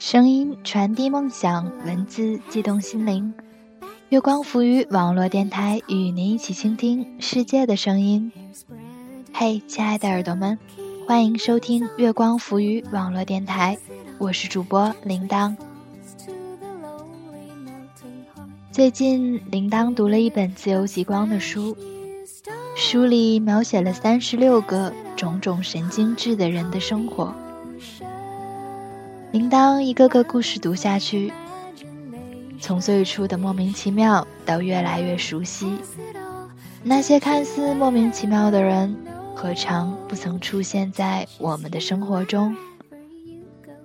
声音传递梦想，文字激动心灵。月光浮语网络电台与您一起倾听世界的声音。嘿，亲爱的耳朵们，欢迎收听月光浮语网络电台，我是主播铃铛。最近，铃铛读了一本自由极光的书，书里描写了三十六个种种神经质的人的生活。铃铛一个个故事读下去。从最初的莫名其妙到越来越熟悉，那些看似莫名其妙的人，何尝不曾出现在我们的生活中？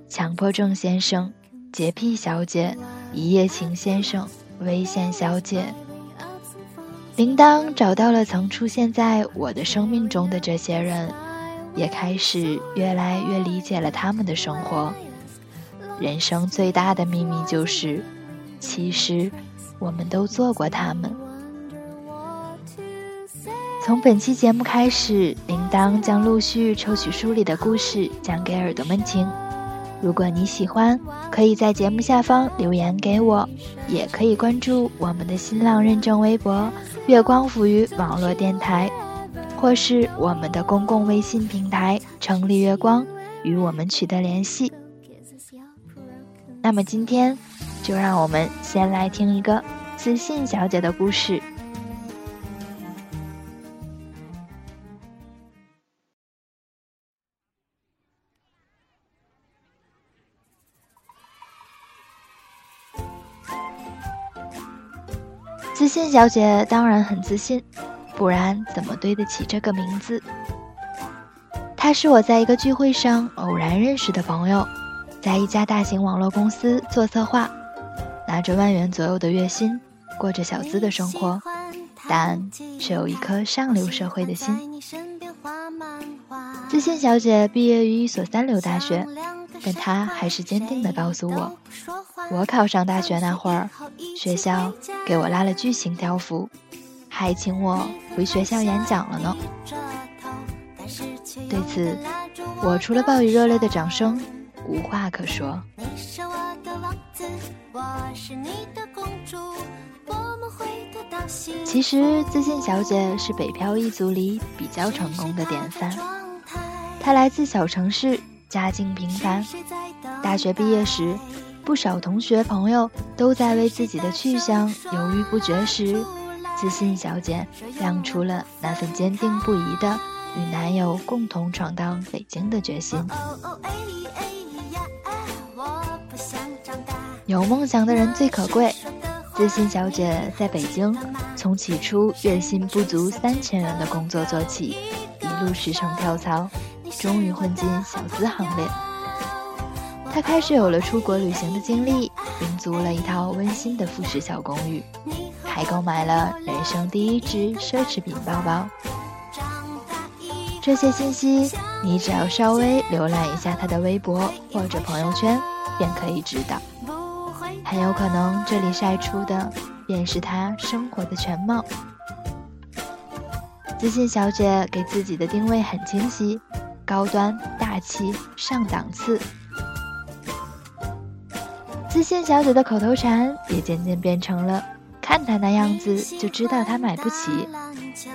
强迫症先生、洁癖小姐、一夜情先生、危险小姐。铃铛找到了曾出现在我的生命中的这些人，也开始越来越理解了他们的生活。人生最大的秘密就是。其实，我们都做过他们。从本期节目开始，铃铛将陆续抽取书里的故事讲给耳朵们听。如果你喜欢，可以在节目下方留言给我，也可以关注我们的新浪认证微博“月光浮于网络电台”，或是我们的公共微信平台“城里月光”，与我们取得联系。那么今天。就让我们先来听一个自信小姐的故事。自信小姐当然很自信，不然怎么对得起这个名字？她是我在一个聚会上偶然认识的朋友，在一家大型网络公司做策划。拿着万元左右的月薪，过着小资的生活，但却有一颗上流社会的心。自信小姐毕业于一所三流大学，但她还是坚定地告诉我：“我考上大学那会儿，学校给我拉了巨型条幅，还请我回学校演讲了呢。”对此，我除了报以热烈的掌声，无话可说。其实，自信小姐是北漂一族里比较成功的典范。她来自小城市，家境平凡。大学毕业时，不少同学朋友都在为自己的去向犹豫不决时，自信小姐亮出了那份坚定不移的与男友共同闯荡北京的决心。有梦想的人最可贵。自信小姐在北京，从起初月薪不足三千元的工作做起，一路驰骋跳槽，终于混进小资行列。她开始有了出国旅行的经历，并租了一套温馨的复式小公寓，还购买了人生第一只奢侈品包包。这些信息，你只要稍微浏览一下她的微博或者朋友圈，便可以知道。很有可能，这里晒出的便是她生活的全貌。自信小姐给自己的定位很清晰：高端、大气、上档次。自信小姐的口头禅也渐渐变成了：看她那样子就知道她买不起，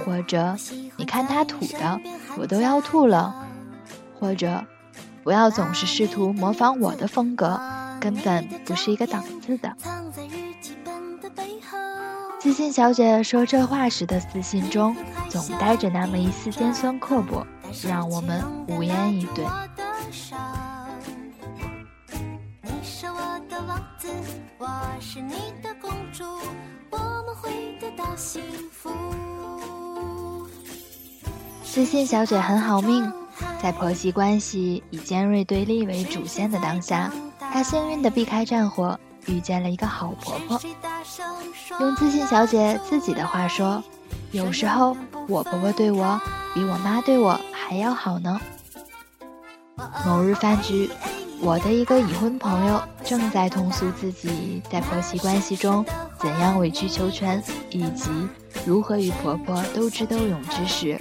或者你看她土的，我都要吐了，或者不要总是试图模仿我的风格。根本不是一个档次的。自信小姐说这话时的自信中，总带着那么一丝尖酸刻薄，让我们无言以对。自信小姐很好命，在婆媳关系以尖锐对立为主线的当下。她幸运地避开战火，遇见了一个好婆婆。用自信小姐自己的话说：“有时候我婆婆对我比我妈对我还要好呢。”某日饭局，我的一个已婚朋友正在通诉自己在婆媳关系中怎样委曲求全，以及如何与婆婆斗智斗勇之时，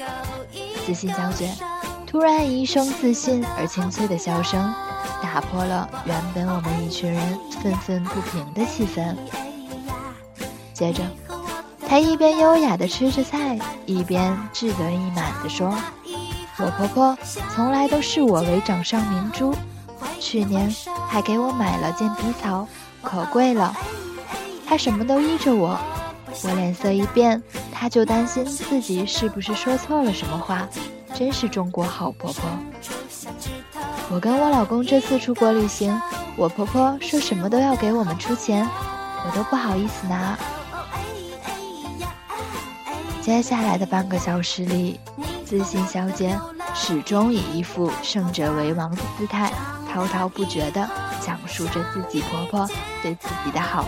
自信小姐突然一声自信而清脆的笑声。打破了原本我们一群人愤愤不平的气氛。接着，他一边优雅地吃着菜，一边志得意满地说：“我婆婆从来都视我为掌上明珠，去年还给我买了件皮草，可贵了。她什么都依着我，我脸色一变，她就担心自己是不是说错了什么话。真是中国好婆婆。”我跟我老公这次出国旅行，我婆婆说什么都要给我们出钱，我都不好意思拿。接下来的半个小时里，自信小姐始终以一副胜者为王的姿态，滔滔不绝地讲述着自己婆婆对自己的好，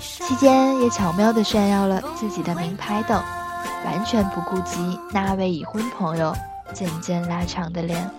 期间也巧妙地炫耀了自己的名牌等，完全不顾及那位已婚朋友渐渐拉长的脸。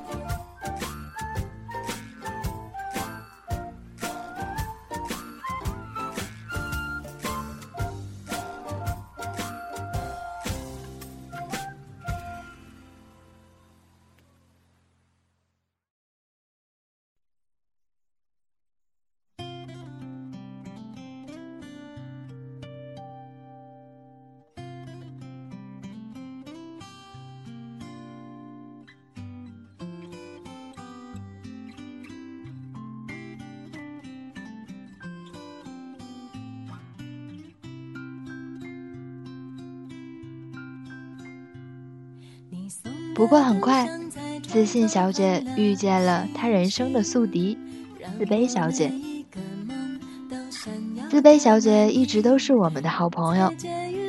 不过很快，自信小姐遇见了她人生的宿敌——自卑小姐。自卑小姐一直都是我们的好朋友，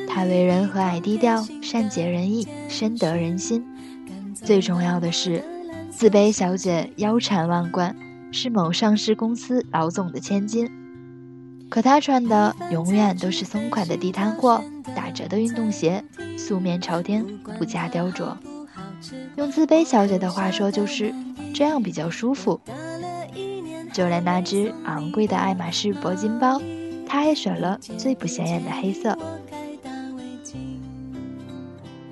她为人和蔼低调，善解人意，深得人心。最重要的是，自卑小姐腰缠万贯，是某上市公司老总的千金。可她穿的永远都是松垮的地摊货，打折的运动鞋，素面朝天，不加雕琢。用自卑小姐的话说，就是这样比较舒服。就连那只昂贵的爱马仕铂金包，她也选了最不显眼的黑色。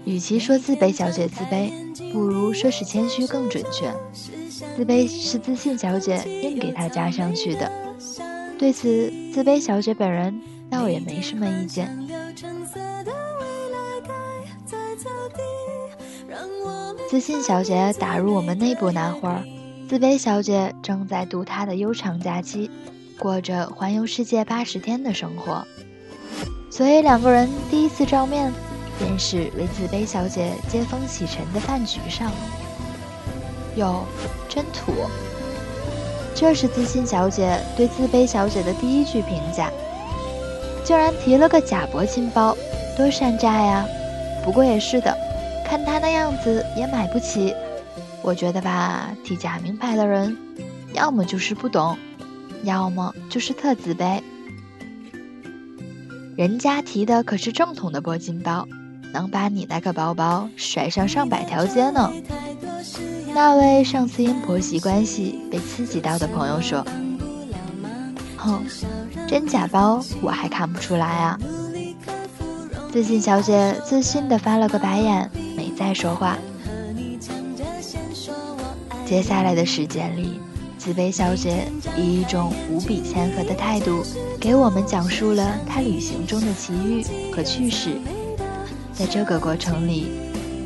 与其说自卑小姐自卑，不如说是谦虚更准确。自卑是自信小姐硬给她加上去的。对此，自卑小姐本人倒也没什么意见。自信小姐打入我们内部那会儿，自卑小姐正在度她的悠长假期，过着环游世界八十天的生活。所以两个人第一次照面，便是为自卑小姐接风洗尘的饭局上。哟，真土！这是自信小姐对自卑小姐的第一句评价。竟然提了个假铂金包，多山寨呀！不过也是的。看他那样子也买不起，我觉得吧，提假名牌的人，要么就是不懂，要么就是特自卑。人家提的可是正统的铂金包，能把你那个包包甩上上百条街呢。那位上次因婆媳关系被刺激到的朋友说：“哼，真假包我还看不出来啊。”自信小姐自信地翻了个白眼。再说话。接下来的时间里，自卑小姐以一种无比谦和的态度，给我们讲述了她旅行中的奇遇和趣事。在这个过程里，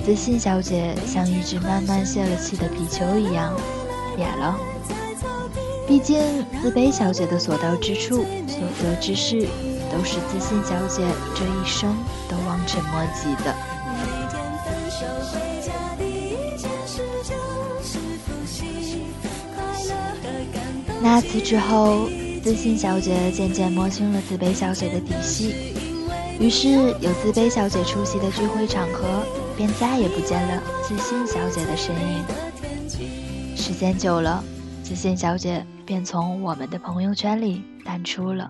自信小姐像一只慢慢泄了气的皮球一样瘪了。毕竟，自卑小姐的所到之处、所得之事，都是自信小姐这一生都望尘莫及的。那次之后，自信小姐渐渐摸清了自卑小姐的底细，于是有自卑小姐出席的聚会场合，便再也不见了自信小姐的身影。时间久了，自信小姐便从我们的朋友圈里淡出了。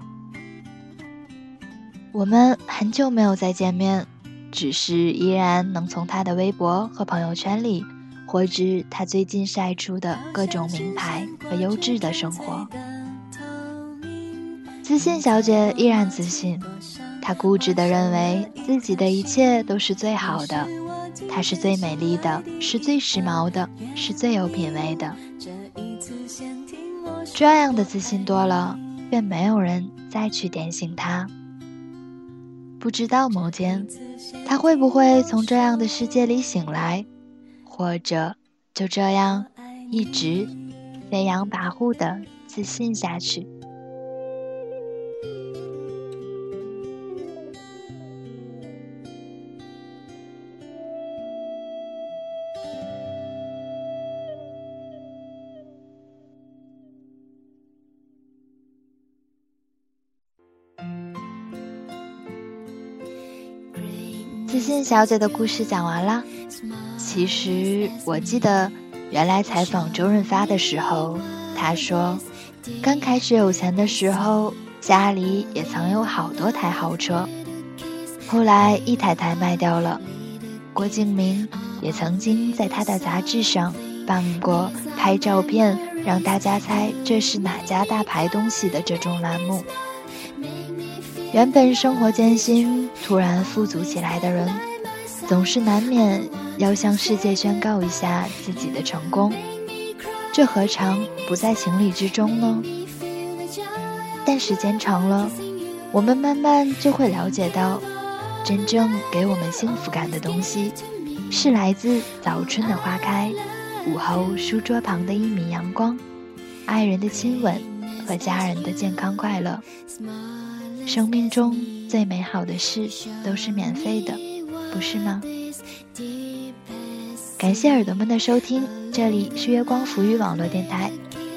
我们很久没有再见面，只是依然能从她的微博和朋友圈里。获知他最近晒出的各种名牌和优质的生活。自信小姐依然自信，她固执地认为自己的一切都是最好的，她是最美丽的，是最时髦的，是最有品味的。这样的自信多了，便没有人再去点醒他。不知道某天，他会不会从这样的世界里醒来，或者就这样一直飞扬跋扈的自信下去。自信小姐的故事讲完了。其实我记得，原来采访周润发的时候，他说，刚开始有钱的时候，家里也曾有好多台豪车，后来一台台卖掉了。郭敬明也曾经在他的杂志上办过拍照片，让大家猜这是哪家大牌东西的这种栏目。原本生活艰辛，突然富足起来的人，总是难免要向世界宣告一下自己的成功，这何尝不在情理之中呢？但时间长了，我们慢慢就会了解到，真正给我们幸福感的东西，是来自早春的花开，午后书桌旁的一米阳光，爱人的亲吻和家人的健康快乐。生命中最美好的事都是免费的，不是吗？感谢耳朵们的收听，这里是月光浮语网络电台，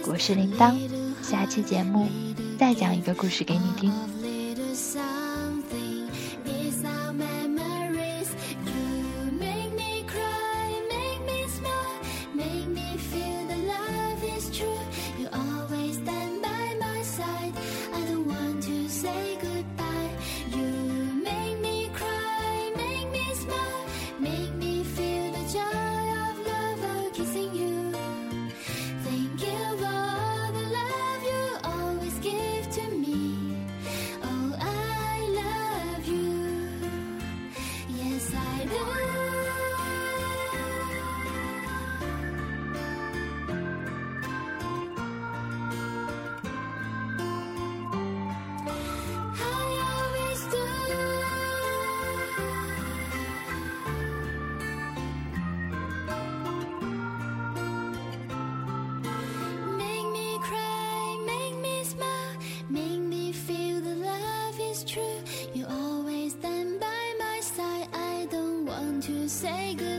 我是铃铛，下期节目再讲一个故事给你听。say goodbye.